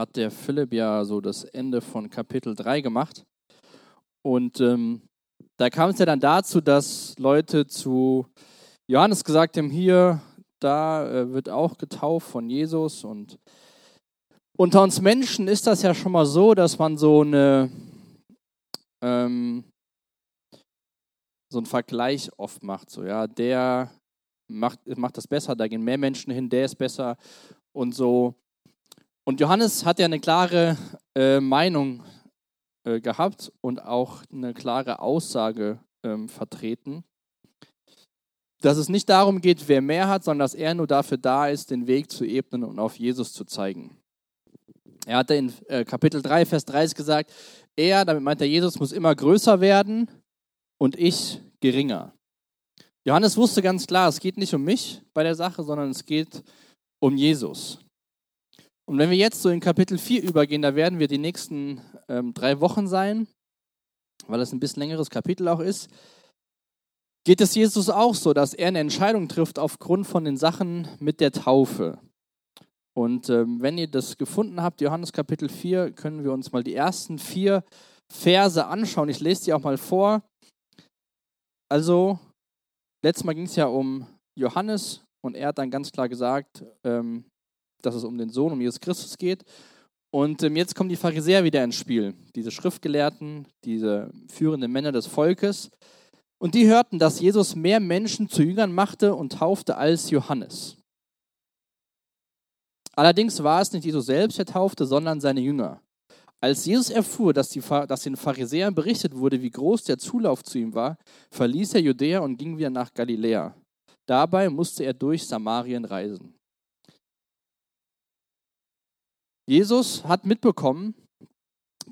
hat der Philipp ja so das Ende von Kapitel 3 gemacht. Und ähm, da kam es ja dann dazu, dass Leute zu Johannes gesagt haben, hier, da äh, wird auch getauft von Jesus. Und unter uns Menschen ist das ja schon mal so, dass man so eine ähm, so einen Vergleich oft macht. So, ja, der macht, macht das besser, da gehen mehr Menschen hin, der ist besser und so. Und Johannes hat ja eine klare äh, Meinung äh, gehabt und auch eine klare Aussage ähm, vertreten, dass es nicht darum geht, wer mehr hat, sondern dass er nur dafür da ist, den Weg zu ebnen und auf Jesus zu zeigen. Er hatte in äh, Kapitel 3, Vers 30 gesagt, er, damit meint er, Jesus muss immer größer werden und ich geringer. Johannes wusste ganz klar, es geht nicht um mich bei der Sache, sondern es geht um Jesus. Und wenn wir jetzt so in Kapitel 4 übergehen, da werden wir die nächsten ähm, drei Wochen sein, weil es ein bisschen längeres Kapitel auch ist, geht es Jesus auch so, dass er eine Entscheidung trifft aufgrund von den Sachen mit der Taufe. Und ähm, wenn ihr das gefunden habt, Johannes Kapitel 4, können wir uns mal die ersten vier Verse anschauen. Ich lese die auch mal vor. Also, letztes Mal ging es ja um Johannes und er hat dann ganz klar gesagt, ähm, dass es um den Sohn, um Jesus Christus geht. Und ähm, jetzt kommen die Pharisäer wieder ins Spiel, diese Schriftgelehrten, diese führenden Männer des Volkes. Und die hörten, dass Jesus mehr Menschen zu Jüngern machte und taufte als Johannes. Allerdings war es nicht Jesus selbst, der taufte, sondern seine Jünger. Als Jesus erfuhr, dass, die, dass den Pharisäern berichtet wurde, wie groß der Zulauf zu ihm war, verließ er Judäa und ging wieder nach Galiläa. Dabei musste er durch Samarien reisen. Jesus hat mitbekommen,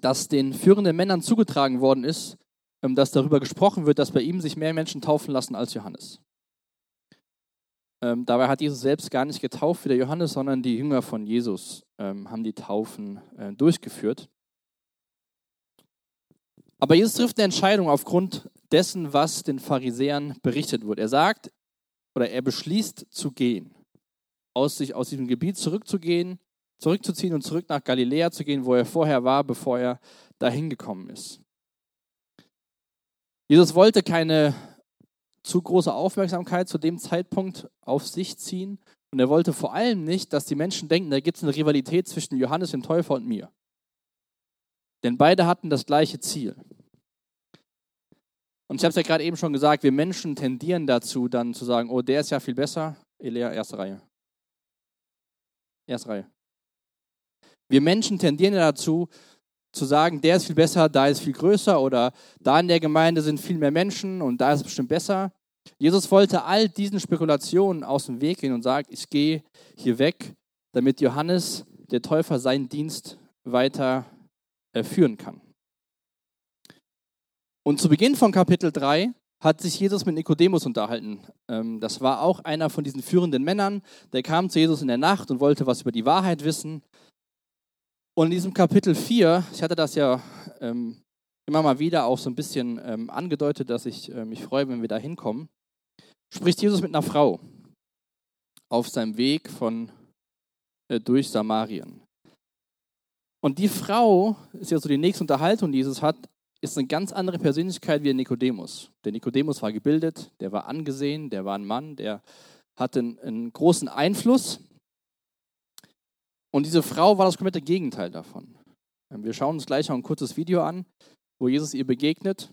dass den führenden Männern zugetragen worden ist, ähm, dass darüber gesprochen wird, dass bei ihm sich mehr Menschen taufen lassen als Johannes. Ähm, dabei hat Jesus selbst gar nicht getauft wie der Johannes, sondern die Jünger von Jesus ähm, haben die Taufen äh, durchgeführt. Aber Jesus trifft eine Entscheidung aufgrund dessen, was den Pharisäern berichtet wurde. Er sagt oder er beschließt zu gehen, aus, sich, aus diesem Gebiet zurückzugehen, zurückzuziehen und zurück nach Galiläa zu gehen, wo er vorher war, bevor er dahin gekommen ist. Jesus wollte keine zu große Aufmerksamkeit zu dem Zeitpunkt auf sich ziehen und er wollte vor allem nicht, dass die Menschen denken, da gibt es eine Rivalität zwischen Johannes dem Täufer und mir. Denn beide hatten das gleiche Ziel. Und ich habe es ja gerade eben schon gesagt, wir Menschen tendieren dazu, dann zu sagen, oh, der ist ja viel besser. Elea, erste Reihe. Erste Reihe. Wir Menschen tendieren dazu, zu sagen, der ist viel besser, da ist viel größer oder da in der Gemeinde sind viel mehr Menschen und da ist es bestimmt besser. Jesus wollte all diesen Spekulationen aus dem Weg gehen und sagt, ich gehe hier weg, damit Johannes, der Täufer, seinen Dienst weiter äh, führen kann. Und zu Beginn von Kapitel 3 hat sich Jesus mit Nikodemus unterhalten. Ähm, das war auch einer von diesen führenden Männern, der kam zu Jesus in der Nacht und wollte was über die Wahrheit wissen. Und in diesem Kapitel 4, ich hatte das ja ähm, immer mal wieder auch so ein bisschen ähm, angedeutet, dass ich mich freue, wenn wir da hinkommen, spricht Jesus mit einer Frau auf seinem Weg von, äh, durch Samarien. Und die Frau, ist ja so die nächste Unterhaltung, die Jesus hat, ist eine ganz andere Persönlichkeit wie der Nikodemus. Der Nikodemus war gebildet, der war angesehen, der war ein Mann, der hatte einen, einen großen Einfluss. Und diese Frau war das komplette Gegenteil davon. Ähm, wir schauen uns gleich noch ein kurzes Video an, wo Jesus ihr begegnet.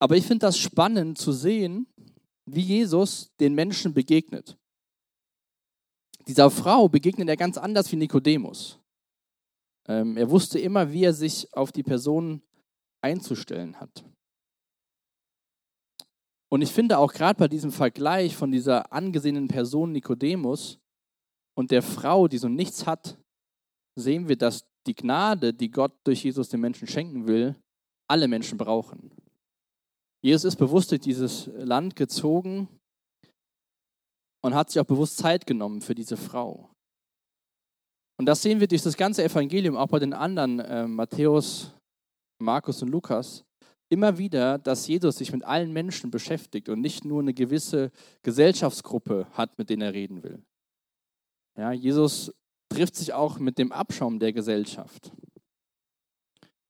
Aber ich finde das spannend zu sehen, wie Jesus den Menschen begegnet. Dieser Frau begegnet er ganz anders wie Nikodemus. Ähm, er wusste immer, wie er sich auf die Person einzustellen hat. Und ich finde auch gerade bei diesem Vergleich von dieser angesehenen Person Nikodemus und der Frau, die so nichts hat, sehen wir, dass die Gnade, die Gott durch Jesus den Menschen schenken will, alle Menschen brauchen. Jesus ist bewusst durch dieses Land gezogen und hat sich auch bewusst Zeit genommen für diese Frau. Und das sehen wir durch das ganze Evangelium, auch bei den anderen, äh, Matthäus, Markus und Lukas, immer wieder, dass Jesus sich mit allen Menschen beschäftigt und nicht nur eine gewisse Gesellschaftsgruppe hat, mit denen er reden will. Ja, Jesus trifft sich auch mit dem Abschaum der Gesellschaft.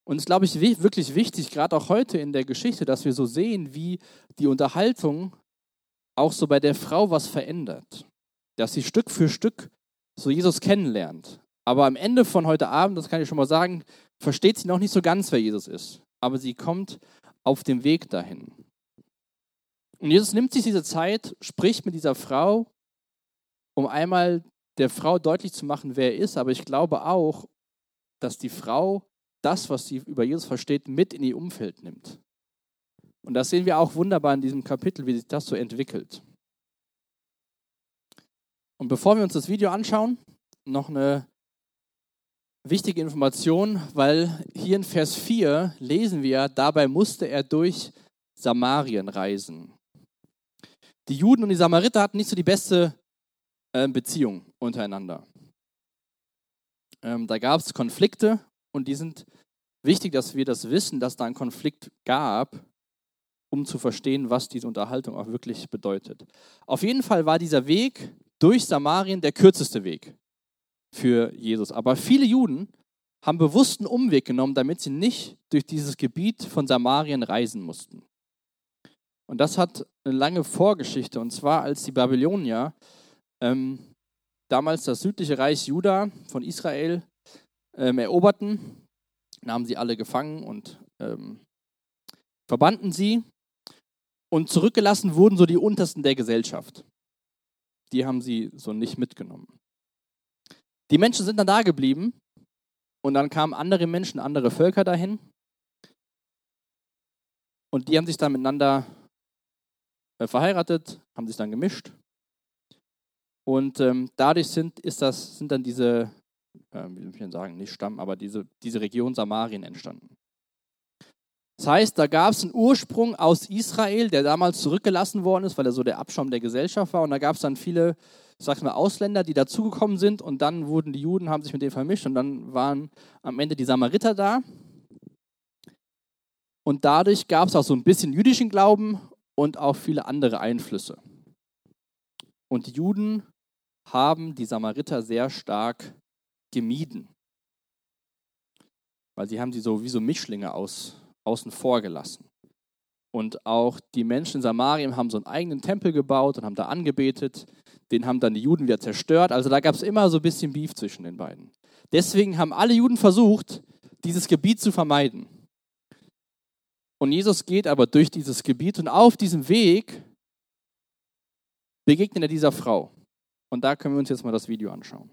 Und es ist, glaube ich, wirklich wichtig, gerade auch heute in der Geschichte, dass wir so sehen, wie die Unterhaltung auch so bei der Frau was verändert. Dass sie Stück für Stück so Jesus kennenlernt. Aber am Ende von heute Abend, das kann ich schon mal sagen, versteht sie noch nicht so ganz, wer Jesus ist. Aber sie kommt auf dem Weg dahin. Und Jesus nimmt sich diese Zeit, spricht mit dieser Frau, um einmal der Frau deutlich zu machen, wer er ist. Aber ich glaube auch, dass die Frau das, was sie über Jesus versteht, mit in ihr Umfeld nimmt. Und das sehen wir auch wunderbar in diesem Kapitel, wie sich das so entwickelt. Und bevor wir uns das Video anschauen, noch eine wichtige Information, weil hier in Vers 4 lesen wir, dabei musste er durch Samarien reisen. Die Juden und die Samariter hatten nicht so die beste äh, Beziehung untereinander. Ähm, da gab es Konflikte und die sind wichtig, dass wir das wissen, dass da einen Konflikt gab, um zu verstehen, was diese Unterhaltung auch wirklich bedeutet. Auf jeden Fall war dieser Weg durch Samarien der kürzeste Weg für Jesus. Aber viele Juden haben bewusst einen Umweg genommen, damit sie nicht durch dieses Gebiet von Samarien reisen mussten. Und das hat eine lange Vorgeschichte. Und zwar, als die Babylonier ähm, damals das südliche Reich Juda von Israel ähm, eroberten, nahmen sie alle gefangen und ähm, verbannten sie. Und zurückgelassen wurden so die Untersten der Gesellschaft. Die haben sie so nicht mitgenommen. Die Menschen sind dann da geblieben und dann kamen andere Menschen, andere Völker dahin. Und die haben sich dann miteinander äh, verheiratet, haben sich dann gemischt. Und ähm, dadurch sind, ist das, sind dann diese äh, wie soll ich denn sagen, nicht Stamm, aber diese, diese Region Samarien entstanden. Das heißt, da gab es einen Ursprung aus Israel, der damals zurückgelassen worden ist, weil er so der Abschaum der Gesellschaft war. Und da gab es dann viele, ich sag mal, Ausländer, die dazugekommen sind. Und dann wurden die Juden, haben sich mit denen vermischt. Und dann waren am Ende die Samariter da. Und dadurch gab es auch so ein bisschen jüdischen Glauben und auch viele andere Einflüsse. Und die Juden haben die Samariter sehr stark gemieden. Weil sie haben sie so wie so Mischlinge aus, außen vor gelassen. Und auch die Menschen in Samarien haben so einen eigenen Tempel gebaut und haben da angebetet. Den haben dann die Juden wieder zerstört. Also da gab es immer so ein bisschen Beef zwischen den beiden. Deswegen haben alle Juden versucht, dieses Gebiet zu vermeiden. Und Jesus geht aber durch dieses Gebiet und auf diesem Weg begegnet er dieser Frau. Und da können wir uns jetzt mal das Video anschauen.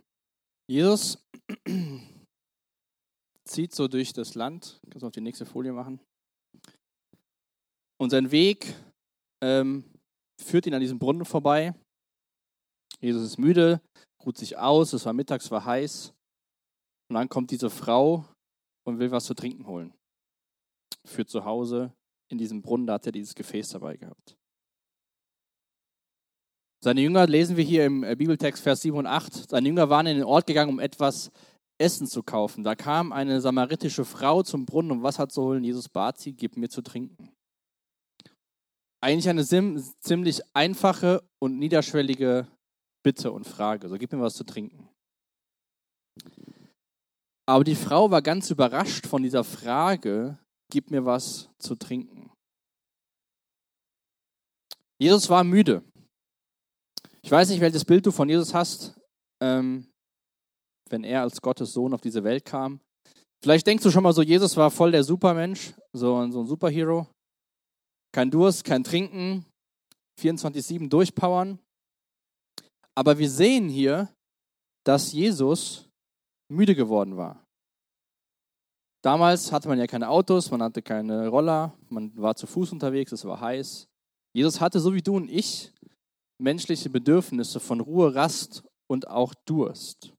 Jesus zieht so durch das Land. Kannst du auf die nächste Folie machen? Und sein Weg ähm, führt ihn an diesem Brunnen vorbei. Jesus ist müde, ruht sich aus, es war mittags, war heiß. Und dann kommt diese Frau und will was zu trinken holen. Für zu Hause in diesem Brunnen, da hat er dieses Gefäß dabei gehabt. Seine Jünger lesen wir hier im äh, Bibeltext Vers 7 und 8. Seine Jünger waren in den Ort gegangen, um etwas Essen zu kaufen. Da kam eine samaritische Frau zum Brunnen, um Wasser zu holen. Jesus bat sie, gib mir zu trinken. Eigentlich eine ziemlich einfache und niederschwellige Bitte und Frage. So, gib mir was zu trinken. Aber die Frau war ganz überrascht von dieser Frage, gib mir was zu trinken. Jesus war müde. Ich weiß nicht, welches Bild du von Jesus hast, ähm, wenn er als Gottes Sohn auf diese Welt kam. Vielleicht denkst du schon mal so, Jesus war voll der Supermensch, so, so ein Superhero. Kein Durst, kein Trinken, 24-7 durchpowern. Aber wir sehen hier, dass Jesus müde geworden war. Damals hatte man ja keine Autos, man hatte keine Roller, man war zu Fuß unterwegs, es war heiß. Jesus hatte, so wie du und ich, menschliche Bedürfnisse von Ruhe, Rast und auch Durst.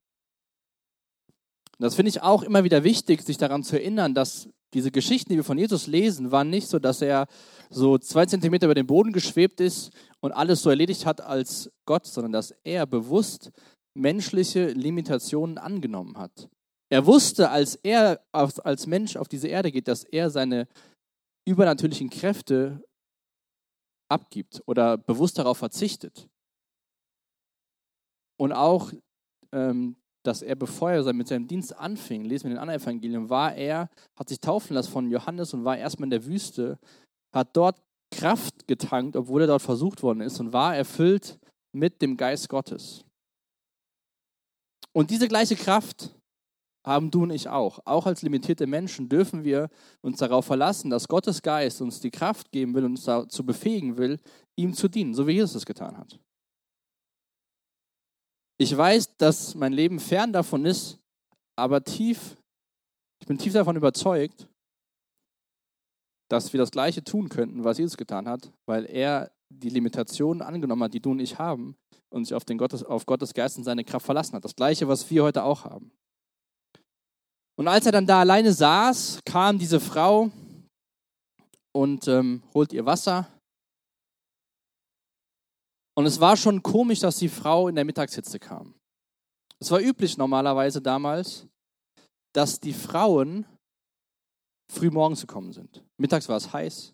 Und das finde ich auch immer wieder wichtig, sich daran zu erinnern, dass diese Geschichten, die wir von Jesus lesen, waren nicht so, dass er so zwei Zentimeter über den Boden geschwebt ist und alles so erledigt hat als Gott, sondern dass er bewusst menschliche Limitationen angenommen hat. Er wusste, als er als Mensch auf diese Erde geht, dass er seine übernatürlichen Kräfte abgibt oder bewusst darauf verzichtet. Und auch ähm, dass er, bevor er mit seinem Dienst anfing, lesen wir in den anderen Evangelien, war er, hat sich taufen lassen von Johannes und war erstmal in der Wüste, hat dort Kraft getankt, obwohl er dort versucht worden ist und war erfüllt mit dem Geist Gottes. Und diese gleiche Kraft haben du und ich auch. Auch als limitierte Menschen dürfen wir uns darauf verlassen, dass Gottes Geist uns die Kraft geben will und uns dazu befähigen will, ihm zu dienen, so wie Jesus es getan hat. Ich weiß, dass mein Leben fern davon ist, aber tief, ich bin tief davon überzeugt, dass wir das Gleiche tun könnten, was Jesus getan hat, weil er die Limitationen angenommen hat, die du und ich haben, und sich auf, den Gottes, auf Gottes Geist und seine Kraft verlassen hat. Das Gleiche, was wir heute auch haben. Und als er dann da alleine saß, kam diese Frau und ähm, holt ihr Wasser. Und es war schon komisch, dass die Frau in der Mittagshitze kam. Es war üblich normalerweise damals, dass die Frauen früh morgens gekommen sind. Mittags war es heiß,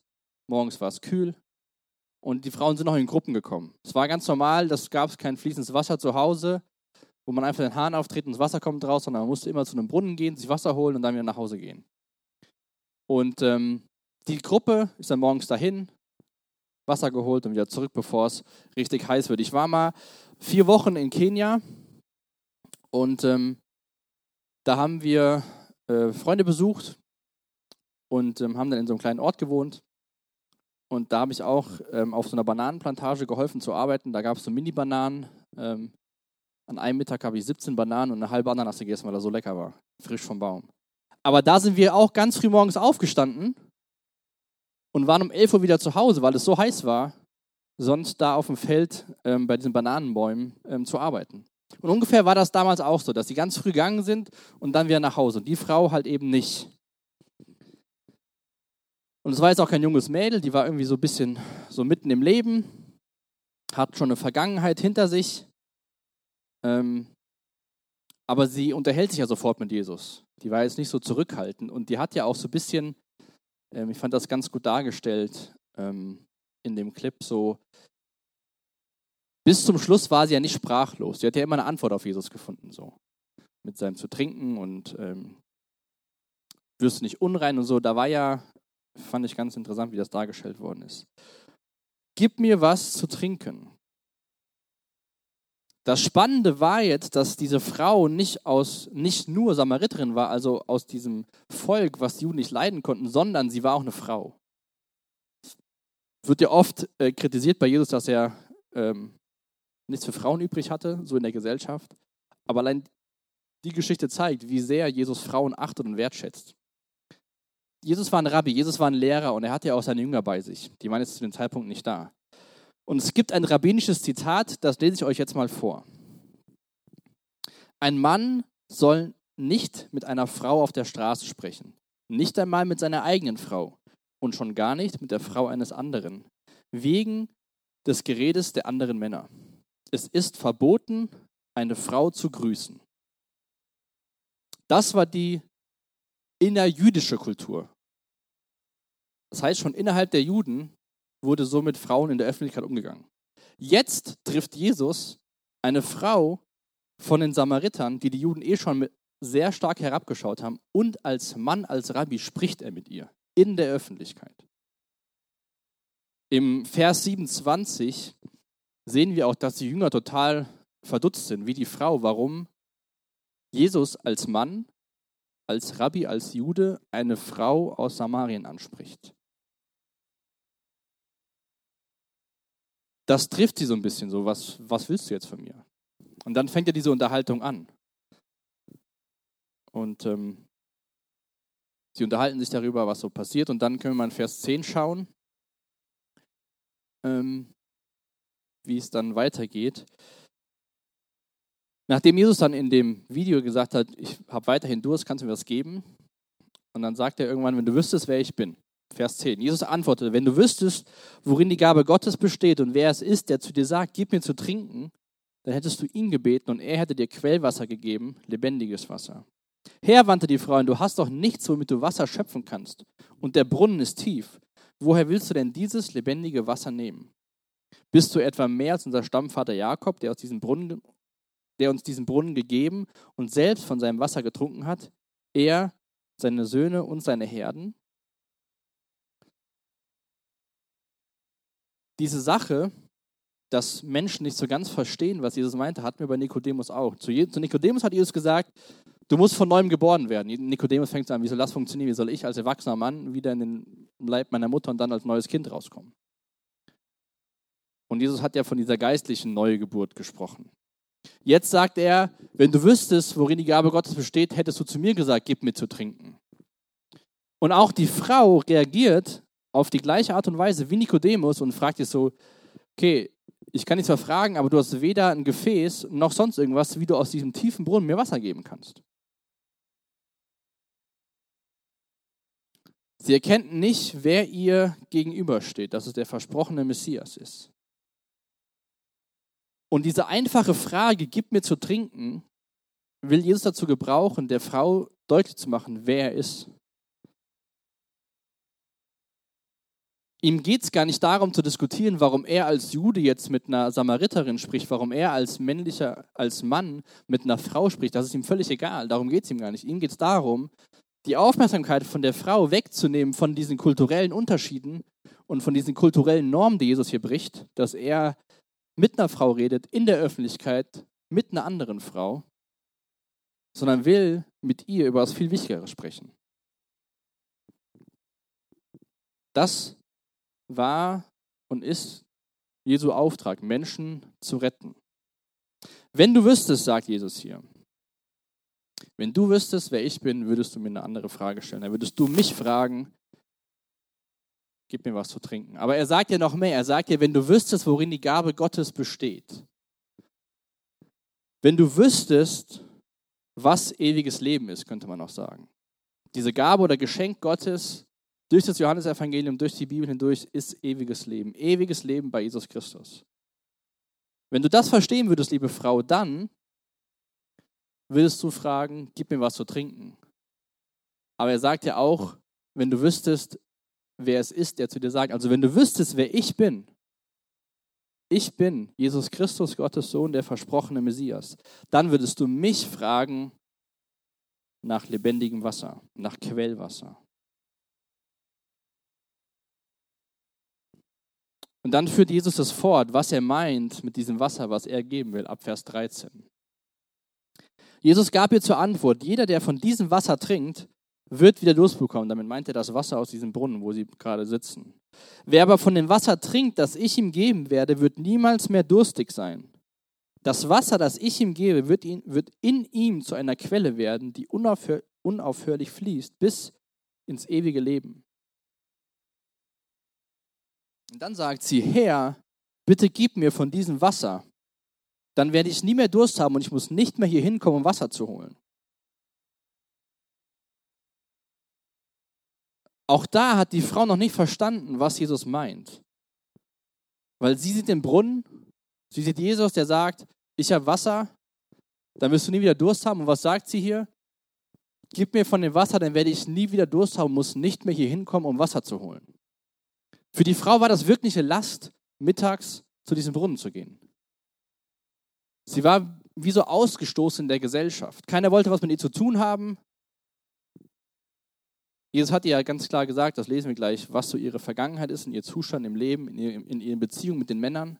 morgens war es kühl und die Frauen sind noch in Gruppen gekommen. Es war ganz normal, das gab es kein fließendes Wasser zu Hause wo man einfach den Hahn auftritt und das Wasser kommt raus, sondern man musste immer zu einem Brunnen gehen, sich Wasser holen und dann wieder nach Hause gehen. Und ähm, die Gruppe ist dann morgens dahin, Wasser geholt und wieder zurück, bevor es richtig heiß wird. Ich war mal vier Wochen in Kenia und ähm, da haben wir äh, Freunde besucht und ähm, haben dann in so einem kleinen Ort gewohnt. Und da habe ich auch ähm, auf so einer Bananenplantage geholfen zu arbeiten. Da gab es so Mini-Bananen, ähm, an einem Mittag habe ich 17 Bananen und eine halbe Ananas gegessen, weil er so lecker war. Frisch vom Baum. Aber da sind wir auch ganz früh morgens aufgestanden und waren um 11 Uhr wieder zu Hause, weil es so heiß war, sonst da auf dem Feld ähm, bei diesen Bananenbäumen ähm, zu arbeiten. Und ungefähr war das damals auch so, dass sie ganz früh gegangen sind und dann wieder nach Hause. Und die Frau halt eben nicht. Und es war jetzt auch kein junges Mädel, die war irgendwie so ein bisschen so mitten im Leben, hat schon eine Vergangenheit hinter sich ähm, aber sie unterhält sich ja sofort mit Jesus. Die war jetzt nicht so zurückhaltend und die hat ja auch so ein bisschen, ähm, ich fand das ganz gut dargestellt ähm, in dem Clip, so bis zum Schluss war sie ja nicht sprachlos. Sie hat ja immer eine Antwort auf Jesus gefunden, so mit seinem zu trinken und ähm, wirst du nicht unrein und so. Da war ja, fand ich ganz interessant, wie das dargestellt worden ist. Gib mir was zu trinken. Das Spannende war jetzt, dass diese Frau nicht, aus, nicht nur Samariterin war, also aus diesem Volk, was die Juden nicht leiden konnten, sondern sie war auch eine Frau. Wird ja oft äh, kritisiert bei Jesus, dass er ähm, nichts für Frauen übrig hatte, so in der Gesellschaft. Aber allein die Geschichte zeigt, wie sehr Jesus Frauen achtet und wertschätzt. Jesus war ein Rabbi, Jesus war ein Lehrer und er hatte ja auch seine Jünger bei sich. Die waren jetzt zu dem Zeitpunkt nicht da. Und es gibt ein rabbinisches Zitat, das lese ich euch jetzt mal vor. Ein Mann soll nicht mit einer Frau auf der Straße sprechen, nicht einmal mit seiner eigenen Frau und schon gar nicht mit der Frau eines anderen, wegen des Geredes der anderen Männer. Es ist verboten, eine Frau zu grüßen. Das war die innerjüdische Kultur. Das heißt, schon innerhalb der Juden wurde so mit Frauen in der Öffentlichkeit umgegangen. Jetzt trifft Jesus eine Frau von den Samaritern, die die Juden eh schon sehr stark herabgeschaut haben, und als Mann, als Rabbi spricht er mit ihr in der Öffentlichkeit. Im Vers 27 sehen wir auch, dass die Jünger total verdutzt sind, wie die Frau, warum Jesus als Mann, als Rabbi, als Jude eine Frau aus Samarien anspricht. Das trifft sie so ein bisschen so, was, was willst du jetzt von mir? Und dann fängt ja diese Unterhaltung an. Und ähm, sie unterhalten sich darüber, was so passiert. Und dann können wir mal in Vers 10 schauen, ähm, wie es dann weitergeht. Nachdem Jesus dann in dem Video gesagt hat, ich habe weiterhin Durst, kannst du mir was geben? Und dann sagt er irgendwann, wenn du wüsstest, wer ich bin. Vers 10. Jesus antwortete, wenn du wüsstest, worin die Gabe Gottes besteht und wer es ist, der zu dir sagt, gib mir zu trinken, dann hättest du ihn gebeten und er hätte dir Quellwasser gegeben, lebendiges Wasser. Herr, wandte die Frau, du hast doch nichts, womit du Wasser schöpfen kannst. Und der Brunnen ist tief. Woher willst du denn dieses lebendige Wasser nehmen? Bist du etwa mehr als unser Stammvater Jakob, der aus diesem Brunnen der uns diesen Brunnen gegeben und selbst von seinem Wasser getrunken hat, er, seine Söhne und seine Herden? Diese Sache, dass Menschen nicht so ganz verstehen, was Jesus meinte, hatten wir bei Nikodemus auch. Zu, Nikodemus hat Jesus gesagt, du musst von neuem geboren werden. Nikodemus fängt an, wie soll das funktionieren? Wie soll ich als erwachsener Mann wieder in den Leib meiner Mutter und dann als neues Kind rauskommen? Und Jesus hat ja von dieser geistlichen Neugeburt gesprochen. Jetzt sagt er, wenn du wüsstest, worin die Gabe Gottes besteht, hättest du zu mir gesagt, gib mir zu trinken. Und auch die Frau reagiert auf die gleiche Art und Weise wie Nikodemus und fragt dich so, okay, ich kann dich zwar fragen, aber du hast weder ein Gefäß noch sonst irgendwas, wie du aus diesem tiefen Brunnen mir Wasser geben kannst. Sie erkennt nicht, wer ihr gegenübersteht, dass es der versprochene Messias ist. Und diese einfache Frage, gib mir zu trinken, will Jesus dazu gebrauchen, der Frau deutlich zu machen, wer er ist. Ihm geht es gar nicht darum zu diskutieren, warum er als Jude jetzt mit einer Samariterin spricht, warum er als männlicher, als Mann mit einer Frau spricht. Das ist ihm völlig egal. Darum geht es ihm gar nicht. Ihm geht es darum, die Aufmerksamkeit von der Frau wegzunehmen von diesen kulturellen Unterschieden und von diesen kulturellen Normen, die Jesus hier bricht, dass er mit einer Frau redet, in der Öffentlichkeit, mit einer anderen Frau, sondern will mit ihr über das viel Wichtigere sprechen. Das war und ist Jesu Auftrag, Menschen zu retten. Wenn du wüsstest, sagt Jesus hier, wenn du wüsstest, wer ich bin, würdest du mir eine andere Frage stellen. Dann würdest du mich fragen, gib mir was zu trinken. Aber er sagt ja noch mehr. Er sagt ja, wenn du wüsstest, worin die Gabe Gottes besteht. Wenn du wüsstest, was ewiges Leben ist, könnte man auch sagen. Diese Gabe oder Geschenk Gottes durch das Johannesevangelium, durch die Bibel hindurch ist ewiges Leben. Ewiges Leben bei Jesus Christus. Wenn du das verstehen würdest, liebe Frau, dann würdest du fragen, gib mir was zu trinken. Aber er sagt ja auch, wenn du wüsstest, wer es ist, der zu dir sagt, also wenn du wüsstest, wer ich bin, ich bin Jesus Christus, Gottes Sohn, der versprochene Messias, dann würdest du mich fragen nach lebendigem Wasser, nach Quellwasser. Und dann führt Jesus das fort, was er meint mit diesem Wasser, was er geben will, ab Vers 13. Jesus gab ihr zur Antwort, jeder, der von diesem Wasser trinkt, wird wieder Durst bekommen. Damit meint er das Wasser aus diesem Brunnen, wo sie gerade sitzen. Wer aber von dem Wasser trinkt, das ich ihm geben werde, wird niemals mehr durstig sein. Das Wasser, das ich ihm gebe, wird, ihn, wird in ihm zu einer Quelle werden, die unaufhör, unaufhörlich fließt bis ins ewige Leben. Und dann sagt sie, Herr, bitte gib mir von diesem Wasser. Dann werde ich nie mehr Durst haben und ich muss nicht mehr hier hinkommen, um Wasser zu holen. Auch da hat die Frau noch nicht verstanden, was Jesus meint. Weil sie sieht den Brunnen, sie sieht Jesus, der sagt, ich habe Wasser, dann wirst du nie wieder Durst haben. Und was sagt sie hier? Gib mir von dem Wasser, dann werde ich nie wieder Durst haben, muss nicht mehr hier hinkommen, um Wasser zu holen. Für die Frau war das wirkliche Last, mittags zu diesem Brunnen zu gehen. Sie war wie so ausgestoßen in der Gesellschaft. Keiner wollte was mit ihr zu tun haben. Jesus hat ihr ja ganz klar gesagt, das lesen wir gleich, was so ihre Vergangenheit ist, in ihr Zustand im Leben, in, ihr, in ihren Beziehungen mit den Männern.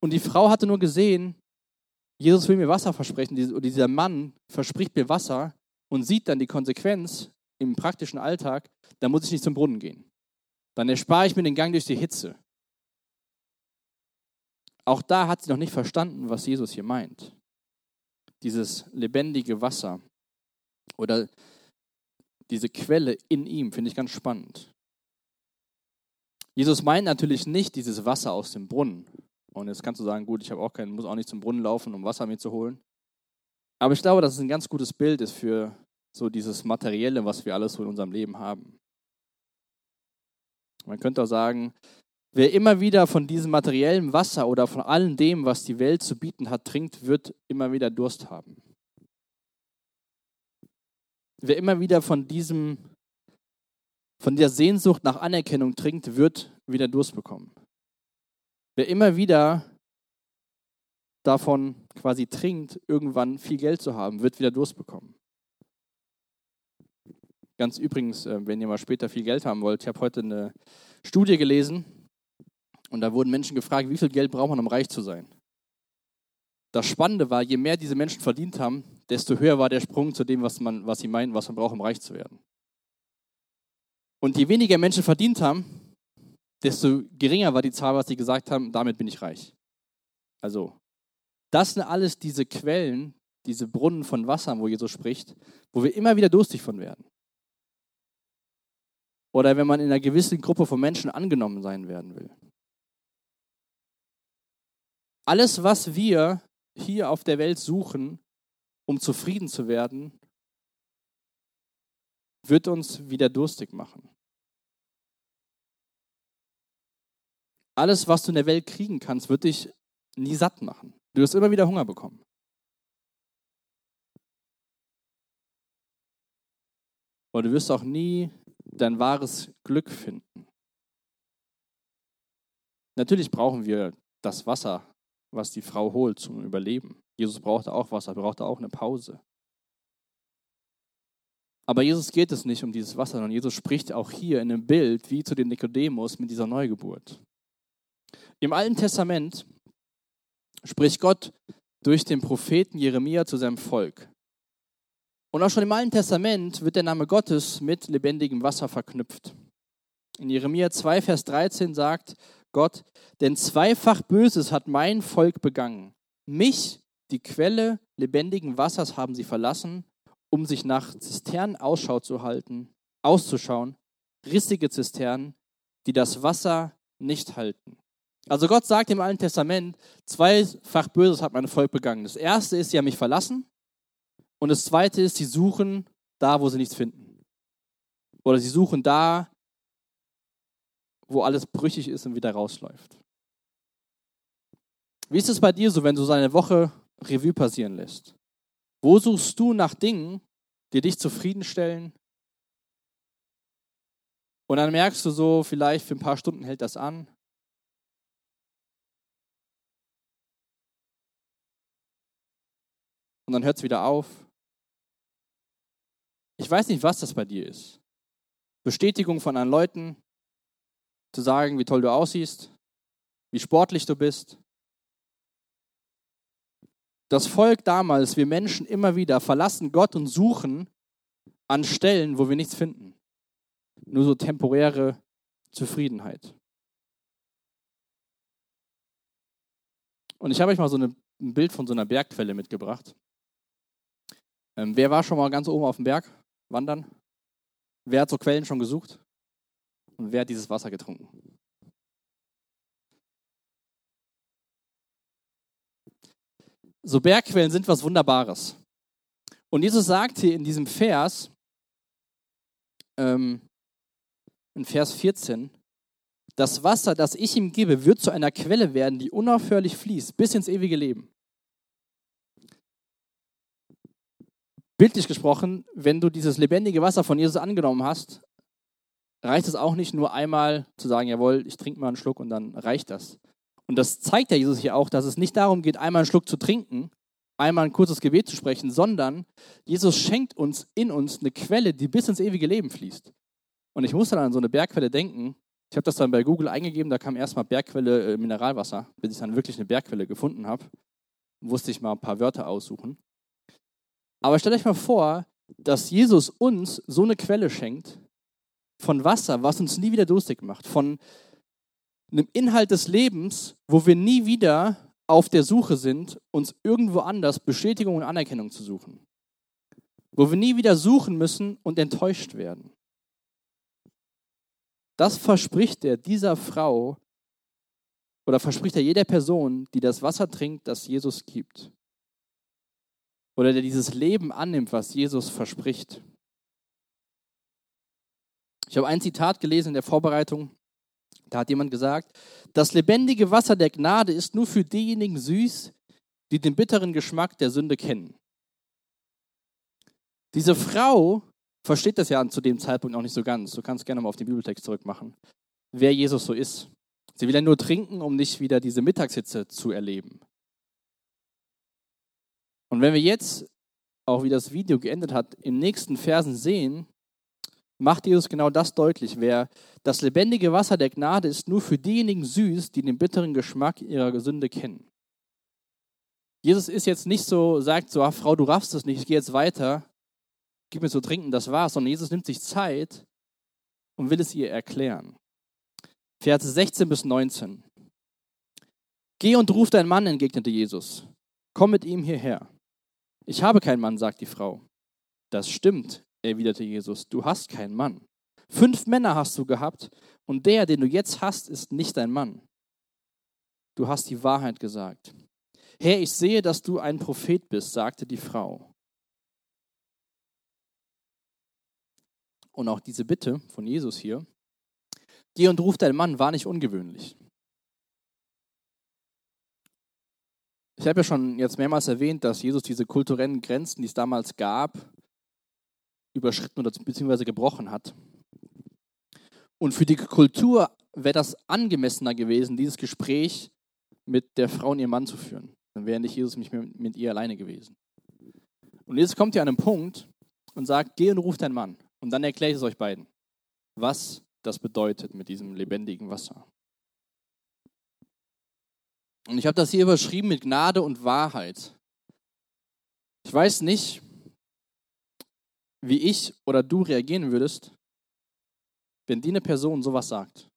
Und die Frau hatte nur gesehen, Jesus will mir Wasser versprechen, und dieser Mann verspricht mir Wasser und sieht dann die Konsequenz im praktischen Alltag, da muss ich nicht zum Brunnen gehen. Dann erspare ich mir den Gang durch die Hitze. Auch da hat sie noch nicht verstanden, was Jesus hier meint. Dieses lebendige Wasser oder diese Quelle in ihm, finde ich ganz spannend. Jesus meint natürlich nicht dieses Wasser aus dem Brunnen. Und jetzt kannst du sagen, gut, ich habe auch keinen, muss auch nicht zum Brunnen laufen, um Wasser mir zu holen. Aber ich glaube, dass es ein ganz gutes Bild ist für so dieses Materielle, was wir alles so in unserem Leben haben. Man könnte auch sagen, wer immer wieder von diesem materiellen Wasser oder von allem dem, was die Welt zu bieten hat, trinkt, wird immer wieder Durst haben wer immer wieder von diesem, von der Sehnsucht nach Anerkennung trinkt, wird wieder Durst bekommen. Wer immer wieder davon quasi trinkt, irgendwann viel Geld zu haben, wird wieder Durst bekommen. Ganz übrigens, äh, wenn ihr mal später viel Geld haben wollt, ich habe heute eine Studie gelesen und da wurden Menschen gefragt, wie viel Geld braucht man, um reich zu sein. Das Spannende war, je mehr diese Menschen verdient haben, desto höher war der Sprung zu dem, was, man, was sie meinen, was man braucht, um reich zu werden. Und je weniger Menschen verdient haben, desto geringer war die Zahl, was sie gesagt haben, damit bin ich reich. Also, das sind alles diese Quellen, diese Brunnen von Wasser, wo Jesus spricht, wo wir immer wieder durstig von werden. Oder wenn man in einer gewissen Gruppe von Menschen angenommen sein werden will. Alles, was wir hier auf der Welt suchen, um zufrieden zu werden, wird uns wieder durstig machen. Alles, was du in der Welt kriegen kannst, wird dich nie satt machen. Du wirst immer wieder Hunger bekommen. Und du wirst auch nie dein wahres Glück finden. Natürlich brauchen wir das Wasser, was die Frau holt zum Überleben. Jesus brauchte auch Wasser, brauchte auch eine Pause. Aber Jesus geht es nicht um dieses Wasser, sondern Jesus spricht auch hier in einem Bild wie zu den Nikodemus mit dieser Neugeburt. Im Alten Testament spricht Gott durch den Propheten Jeremia zu seinem Volk. Und auch schon im Alten Testament wird der Name Gottes mit lebendigem Wasser verknüpft. In Jeremia 2, Vers 13 sagt Gott, denn zweifach Böses hat mein Volk begangen. Mich, die Quelle lebendigen Wassers, haben sie verlassen, um sich nach Zisternen Ausschau zu halten, auszuschauen, rissige Zisternen, die das Wasser nicht halten. Also Gott sagt im Alten Testament, zweifach Böses hat mein Volk begangen. Das erste ist, sie haben mich verlassen. Und das zweite ist, sie suchen da, wo sie nichts finden. Oder sie suchen da, wo alles brüchig ist und wieder rausläuft. Wie ist es bei dir so, wenn du so eine Woche Revue passieren lässt? Wo suchst du nach Dingen, die dich zufriedenstellen? Und dann merkst du so, vielleicht für ein paar Stunden hält das an. Und dann hört es wieder auf. Ich weiß nicht, was das bei dir ist. Bestätigung von anderen Leuten, zu sagen, wie toll du aussiehst, wie sportlich du bist. Das Volk damals, wir Menschen immer wieder verlassen Gott und suchen an Stellen, wo wir nichts finden. Nur so temporäre Zufriedenheit. Und ich habe euch mal so eine, ein Bild von so einer Bergquelle mitgebracht. Ähm, wer war schon mal ganz oben auf dem Berg wandern? Wer hat so Quellen schon gesucht? Und wer hat dieses Wasser getrunken? So Bergquellen sind was Wunderbares. Und Jesus sagt hier in diesem Vers, ähm, in Vers 14, das Wasser, das ich ihm gebe, wird zu einer Quelle werden, die unaufhörlich fließt, bis ins ewige Leben. Bildlich gesprochen, wenn du dieses lebendige Wasser von Jesus angenommen hast, reicht es auch nicht nur einmal zu sagen, jawohl, ich trinke mal einen Schluck und dann reicht das. Und das zeigt ja Jesus hier auch, dass es nicht darum geht, einmal einen Schluck zu trinken, einmal ein kurzes Gebet zu sprechen, sondern Jesus schenkt uns in uns eine Quelle, die bis ins ewige Leben fließt. Und ich musste dann an so eine Bergquelle denken. Ich habe das dann bei Google eingegeben, da kam erstmal Bergquelle äh, Mineralwasser, bis ich dann wirklich eine Bergquelle gefunden habe. Musste ich mal ein paar Wörter aussuchen. Aber stellt euch mal vor, dass Jesus uns so eine Quelle schenkt von Wasser, was uns nie wieder durstig macht, von einem Inhalt des Lebens, wo wir nie wieder auf der Suche sind, uns irgendwo anders Bestätigung und Anerkennung zu suchen. Wo wir nie wieder suchen müssen und enttäuscht werden. Das verspricht er dieser Frau oder verspricht er jeder Person, die das Wasser trinkt, das Jesus gibt oder der dieses Leben annimmt, was Jesus verspricht. Ich habe ein Zitat gelesen in der Vorbereitung. Da hat jemand gesagt, das lebendige Wasser der Gnade ist nur für diejenigen süß, die den bitteren Geschmack der Sünde kennen. Diese Frau versteht das ja zu dem Zeitpunkt noch nicht so ganz. Du kannst gerne mal auf den Bibeltext zurückmachen, wer Jesus so ist. Sie will ja nur trinken, um nicht wieder diese Mittagshitze zu erleben. Und wenn wir jetzt, auch wie das Video geendet hat, im nächsten Versen sehen, macht Jesus genau das deutlich. Wer das lebendige Wasser der Gnade ist nur für diejenigen süß, die den bitteren Geschmack ihrer Sünde kennen. Jesus ist jetzt nicht so, sagt so, ach, Frau, du raffst es nicht, ich gehe jetzt weiter, gib mir zu trinken, das war's, sondern Jesus nimmt sich Zeit und will es ihr erklären. Verse 16 bis 19. Geh und ruf deinen Mann, entgegnete Jesus. Komm mit ihm hierher. Ich habe keinen Mann, sagt die Frau. Das stimmt, erwiderte Jesus, du hast keinen Mann. Fünf Männer hast du gehabt, und der, den du jetzt hast, ist nicht dein Mann. Du hast die Wahrheit gesagt. Herr, ich sehe, dass du ein Prophet bist, sagte die Frau. Und auch diese Bitte von Jesus hier, geh und ruf deinen Mann, war nicht ungewöhnlich. Ich habe ja schon jetzt mehrmals erwähnt, dass Jesus diese kulturellen Grenzen, die es damals gab, überschritten oder beziehungsweise gebrochen hat. Und für die Kultur wäre das angemessener gewesen, dieses Gespräch mit der Frau und ihrem Mann zu führen. Dann wäre nicht Jesus nicht mehr mit ihr alleine gewesen. Und jetzt kommt ihr an einen Punkt und sagt, geh und ruf deinen Mann. Und dann erkläre ich es euch beiden, was das bedeutet mit diesem lebendigen Wasser. Und ich habe das hier überschrieben mit Gnade und Wahrheit. Ich weiß nicht, wie ich oder du reagieren würdest, wenn dir eine Person sowas sagt.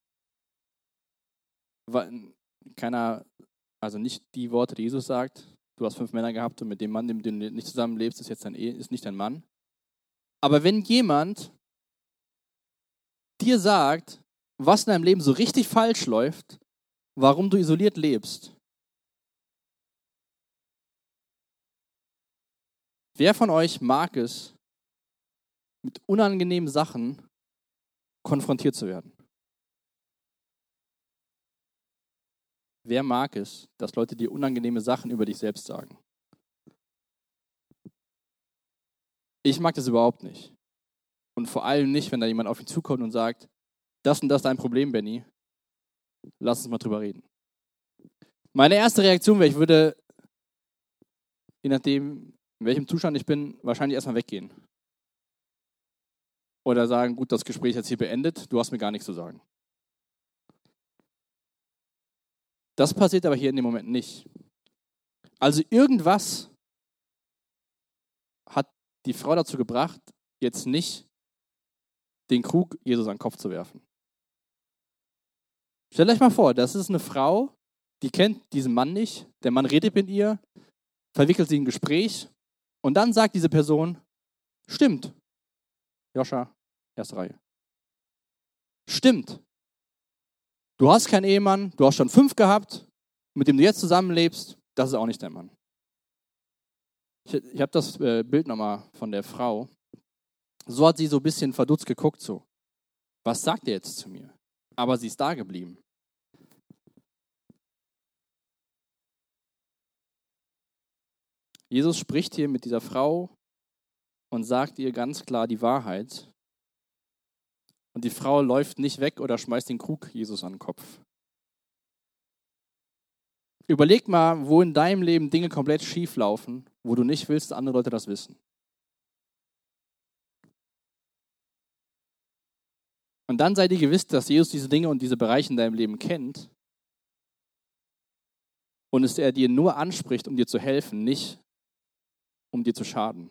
Keiner, also nicht die Worte, die Jesus sagt, du hast fünf Männer gehabt und mit dem Mann, mit dem du nicht zusammenlebst, ist jetzt dein Ehe, ist nicht dein Mann. Aber wenn jemand dir sagt, was in deinem Leben so richtig falsch läuft, warum du isoliert lebst, wer von euch mag es, mit unangenehmen Sachen konfrontiert zu werden. Wer mag es, dass Leute dir unangenehme Sachen über dich selbst sagen? Ich mag das überhaupt nicht. Und vor allem nicht, wenn da jemand auf mich zukommt und sagt, das und das ist dein Problem, Benny. Lass uns mal drüber reden. Meine erste Reaktion wäre, ich würde, je nachdem, in welchem Zustand ich bin, wahrscheinlich erstmal weggehen. Oder sagen, gut, das Gespräch ist jetzt hier beendet, du hast mir gar nichts zu sagen. Das passiert aber hier in dem Moment nicht. Also irgendwas hat die Frau dazu gebracht, jetzt nicht den Krug Jesus an den Kopf zu werfen. Stellt euch mal vor, das ist eine Frau, die kennt diesen Mann nicht, der Mann redet mit ihr, verwickelt sie in ein Gespräch und dann sagt diese Person, stimmt, Joscha, Erste Reihe. Stimmt. Du hast keinen Ehemann, du hast schon fünf gehabt, mit dem du jetzt zusammenlebst, das ist auch nicht dein Mann. Ich, ich habe das äh, Bild nochmal von der Frau. So hat sie so ein bisschen verdutzt geguckt, so. Was sagt er jetzt zu mir? Aber sie ist da geblieben. Jesus spricht hier mit dieser Frau und sagt ihr ganz klar die Wahrheit. Und die Frau läuft nicht weg oder schmeißt den Krug Jesus an den Kopf. Überleg mal, wo in deinem Leben Dinge komplett schief laufen, wo du nicht willst, dass andere Leute das wissen. Und dann sei dir gewiss, dass Jesus diese Dinge und diese Bereiche in deinem Leben kennt und es er dir nur anspricht, um dir zu helfen, nicht um dir zu schaden.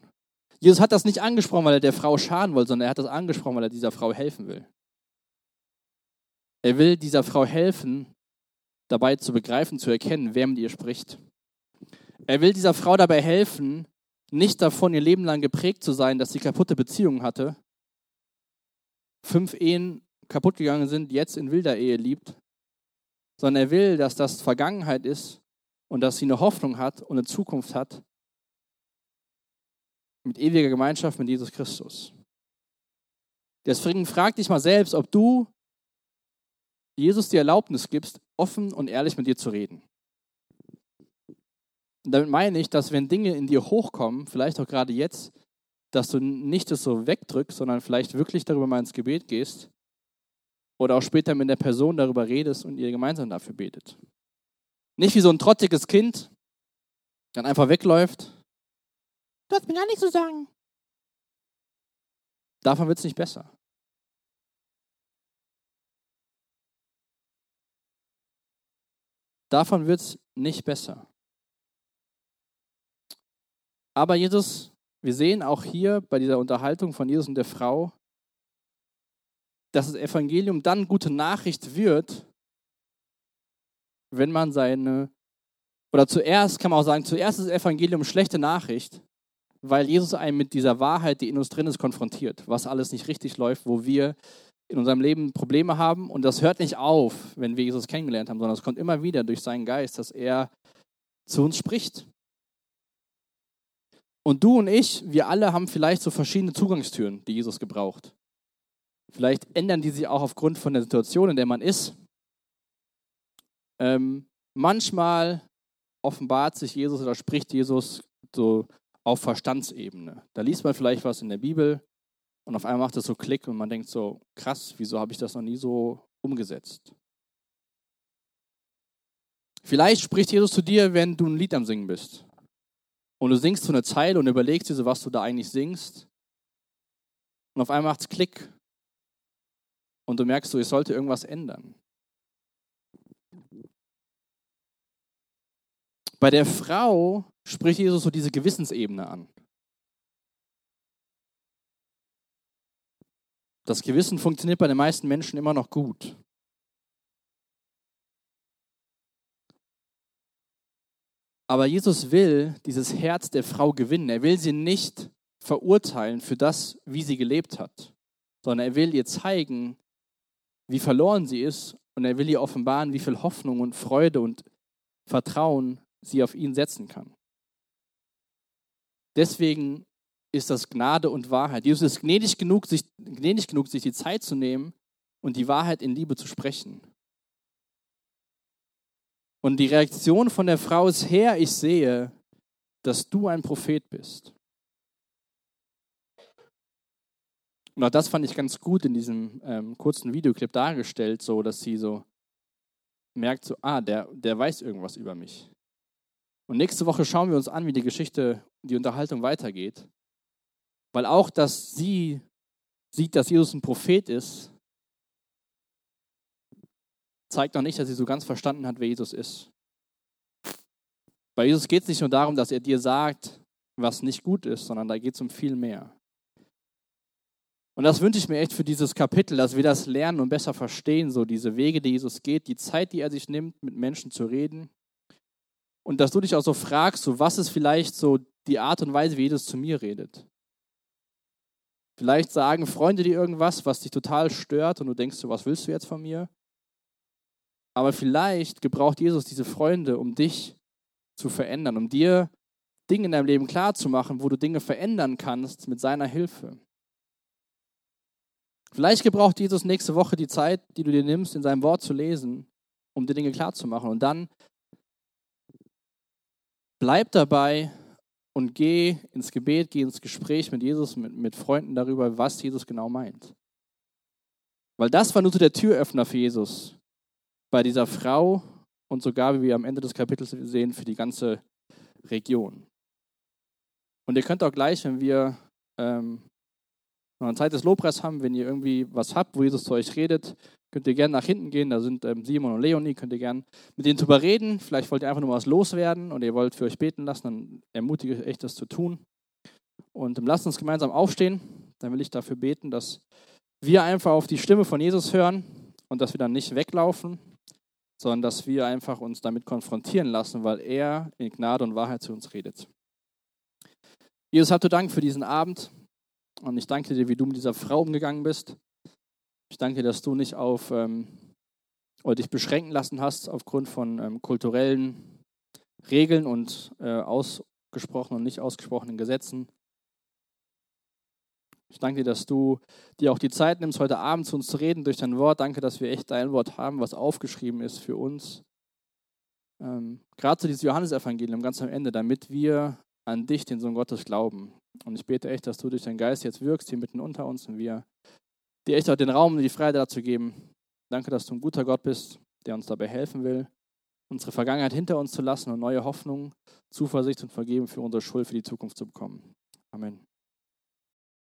Jesus hat das nicht angesprochen, weil er der Frau schaden wollte, sondern er hat das angesprochen, weil er dieser Frau helfen will. Er will dieser Frau helfen, dabei zu begreifen, zu erkennen, wer mit ihr spricht. Er will dieser Frau dabei helfen, nicht davon ihr Leben lang geprägt zu sein, dass sie kaputte Beziehungen hatte, fünf Ehen kaputt gegangen sind, jetzt in wilder Ehe liebt, sondern er will, dass das Vergangenheit ist und dass sie eine Hoffnung hat und eine Zukunft hat mit ewiger Gemeinschaft mit Jesus Christus. Deswegen frag dich mal selbst, ob du Jesus die Erlaubnis gibst, offen und ehrlich mit dir zu reden. Und damit meine ich, dass wenn Dinge in dir hochkommen, vielleicht auch gerade jetzt, dass du nicht das so wegdrückst, sondern vielleicht wirklich darüber mal ins Gebet gehst oder auch später mit der Person darüber redest und ihr gemeinsam dafür betet. Nicht wie so ein trotziges Kind, dann einfach wegläuft Du hast mir gar nichts zu sagen. Davon wird es nicht besser. Davon wird es nicht besser. Aber Jesus, wir sehen auch hier bei dieser Unterhaltung von Jesus und der Frau, dass das Evangelium dann gute Nachricht wird, wenn man seine, oder zuerst kann man auch sagen, zuerst ist das Evangelium schlechte Nachricht, weil Jesus einen mit dieser Wahrheit, die in uns drin ist, konfrontiert, was alles nicht richtig läuft, wo wir in unserem Leben Probleme haben. Und das hört nicht auf, wenn wir Jesus kennengelernt haben, sondern es kommt immer wieder durch seinen Geist, dass er zu uns spricht. Und du und ich, wir alle haben vielleicht so verschiedene Zugangstüren, die Jesus gebraucht. Vielleicht ändern die sich auch aufgrund von der Situation, in der man ist. Ähm, manchmal offenbart sich Jesus oder spricht Jesus so auf Verstandsebene. Da liest man vielleicht was in der Bibel und auf einmal macht es so Klick und man denkt so, krass, wieso habe ich das noch nie so umgesetzt? Vielleicht spricht Jesus zu dir, wenn du ein Lied am Singen bist. Und du singst so eine Zeile und überlegst dir so, was du da eigentlich singst. Und auf einmal macht es Klick. Und du merkst so, ich sollte irgendwas ändern. Bei der Frau spricht Jesus so diese Gewissensebene an. Das Gewissen funktioniert bei den meisten Menschen immer noch gut. Aber Jesus will dieses Herz der Frau gewinnen. Er will sie nicht verurteilen für das, wie sie gelebt hat, sondern er will ihr zeigen, wie verloren sie ist und er will ihr offenbaren, wie viel Hoffnung und Freude und Vertrauen sie auf ihn setzen kann. Deswegen ist das Gnade und Wahrheit. Jesus ist gnädig genug, sich, gnädig genug, sich die Zeit zu nehmen und die Wahrheit in Liebe zu sprechen. Und die Reaktion von der Frau ist, Herr, ich sehe, dass du ein Prophet bist. Und auch das fand ich ganz gut in diesem ähm, kurzen Videoclip dargestellt, so dass sie so merkt, so, ah, der, der weiß irgendwas über mich. Und nächste Woche schauen wir uns an, wie die Geschichte, die Unterhaltung weitergeht. Weil auch, dass sie sieht, dass Jesus ein Prophet ist, zeigt noch nicht, dass sie so ganz verstanden hat, wer Jesus ist. Bei Jesus geht es nicht nur darum, dass er dir sagt, was nicht gut ist, sondern da geht es um viel mehr. Und das wünsche ich mir echt für dieses Kapitel, dass wir das lernen und besser verstehen, so diese Wege, die Jesus geht, die Zeit, die er sich nimmt, mit Menschen zu reden. Und dass du dich auch so fragst, so was ist vielleicht so die Art und Weise, wie Jesus zu mir redet. Vielleicht sagen Freunde dir irgendwas, was dich total stört und du denkst so, was willst du jetzt von mir? Aber vielleicht gebraucht Jesus diese Freunde, um dich zu verändern, um dir Dinge in deinem Leben klarzumachen, wo du Dinge verändern kannst mit seiner Hilfe. Vielleicht gebraucht Jesus nächste Woche die Zeit, die du dir nimmst, in seinem Wort zu lesen, um dir Dinge klarzumachen. Und dann bleib dabei und geh ins Gebet, geh ins Gespräch mit Jesus, mit, mit Freunden darüber, was Jesus genau meint. Weil das war nur so der Türöffner für Jesus bei dieser Frau und sogar, wie wir am Ende des Kapitels sehen, für die ganze Region. Und ihr könnt auch gleich, wenn wir ähm, noch eine Zeit des Lobpreis haben, wenn ihr irgendwie was habt, wo Jesus zu euch redet, könnt ihr gerne nach hinten gehen. Da sind ähm, Simon und Leonie, könnt ihr gerne mit denen drüber reden. Vielleicht wollt ihr einfach nur was loswerden und ihr wollt für euch beten lassen, dann ermutige ich echt, das zu tun. Und ähm, lasst uns gemeinsam aufstehen. Dann will ich dafür beten, dass wir einfach auf die Stimme von Jesus hören und dass wir dann nicht weglaufen, sondern dass wir einfach uns damit konfrontieren lassen, weil er in Gnade und Wahrheit zu uns redet. Jesus, habt du Dank für diesen Abend und ich danke dir, wie du mit dieser Frau umgegangen bist. Ich danke, dass du nicht auf ähm, oder dich beschränken lassen hast aufgrund von ähm, kulturellen Regeln und äh, ausgesprochenen und nicht ausgesprochenen Gesetzen. Ich danke dir, dass du dir auch die Zeit nimmst, heute Abend zu uns zu reden durch dein Wort. Danke, dass wir echt dein Wort haben, was aufgeschrieben ist für uns. Ähm, Gerade zu diesem Johannesevangelium ganz am Ende, damit wir an dich, den Sohn Gottes, glauben. Und ich bete echt, dass du durch deinen Geist jetzt wirkst hier mitten unter uns und wir dir echt auch den Raum und die Freiheit dazu geben. Danke, dass du ein guter Gott bist, der uns dabei helfen will, unsere Vergangenheit hinter uns zu lassen und neue Hoffnung, Zuversicht und Vergeben für unsere Schuld für die Zukunft zu bekommen. Amen.